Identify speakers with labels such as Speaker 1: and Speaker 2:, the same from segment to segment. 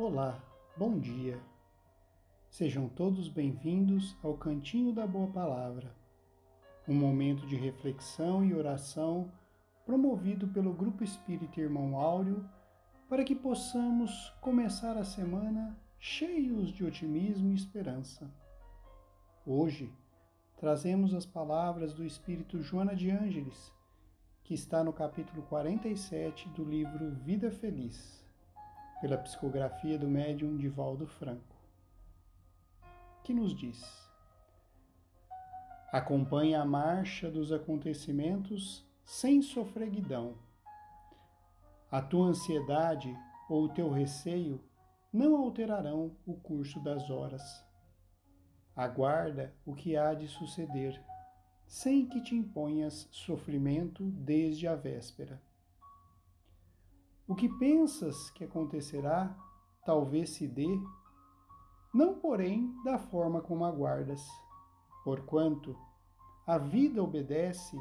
Speaker 1: Olá, bom dia. Sejam todos bem-vindos ao Cantinho da Boa Palavra, um momento de reflexão e oração promovido pelo Grupo Espírita Irmão Áureo para que possamos começar a semana cheios de otimismo e esperança. Hoje, trazemos as palavras do Espírito Joana de Ângeles, que está no capítulo 47 do livro Vida Feliz, pela psicografia do médium Divaldo Franco, que nos diz: Acompanhe a marcha dos acontecimentos sem sofreguidão. A tua ansiedade ou o teu receio não alterarão o curso das horas Aguarda o que há de suceder, sem que te imponhas sofrimento desde a véspera. O que pensas que acontecerá, talvez se dê, não porém da forma como aguardas, porquanto a vida obedece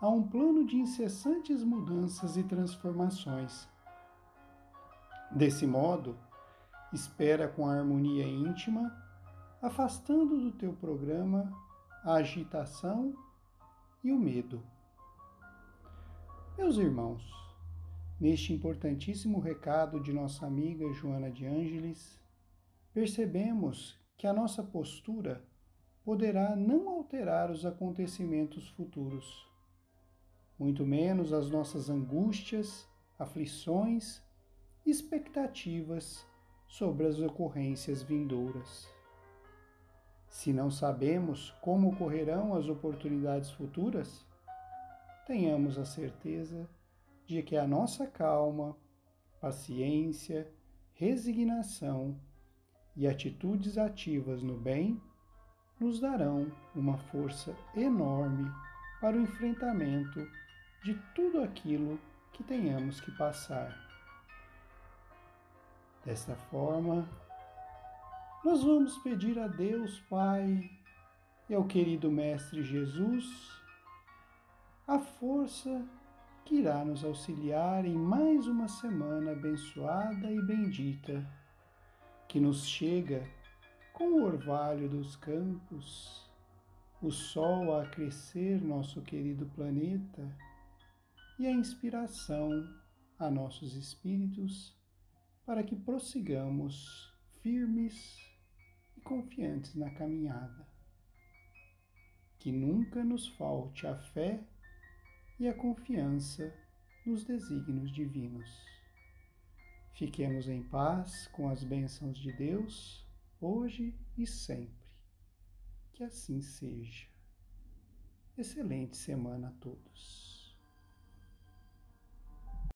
Speaker 1: a um plano de incessantes mudanças e transformações. Desse modo, espera com a harmonia íntima afastando do teu programa a agitação e o medo. Meus irmãos, neste importantíssimo recado de nossa amiga Joana de Ângeles, percebemos que a nossa postura poderá não alterar os acontecimentos futuros, muito menos as nossas angústias, aflições expectativas sobre as ocorrências vindouras. Se não sabemos como ocorrerão as oportunidades futuras, tenhamos a certeza de que a nossa calma, paciência, resignação e atitudes ativas no bem nos darão uma força enorme para o enfrentamento de tudo aquilo que tenhamos que passar. Desta forma, nós vamos pedir a Deus Pai e ao querido Mestre Jesus a força que irá nos auxiliar em mais uma semana abençoada e bendita, que nos chega com o orvalho dos campos, o sol a crescer nosso querido planeta e a inspiração a nossos espíritos para que prossigamos firmes e confiantes na caminhada. Que nunca nos falte a fé e a confiança nos desígnios divinos. Fiquemos em paz com as bênçãos de Deus, hoje e sempre. Que assim seja. Excelente semana a todos.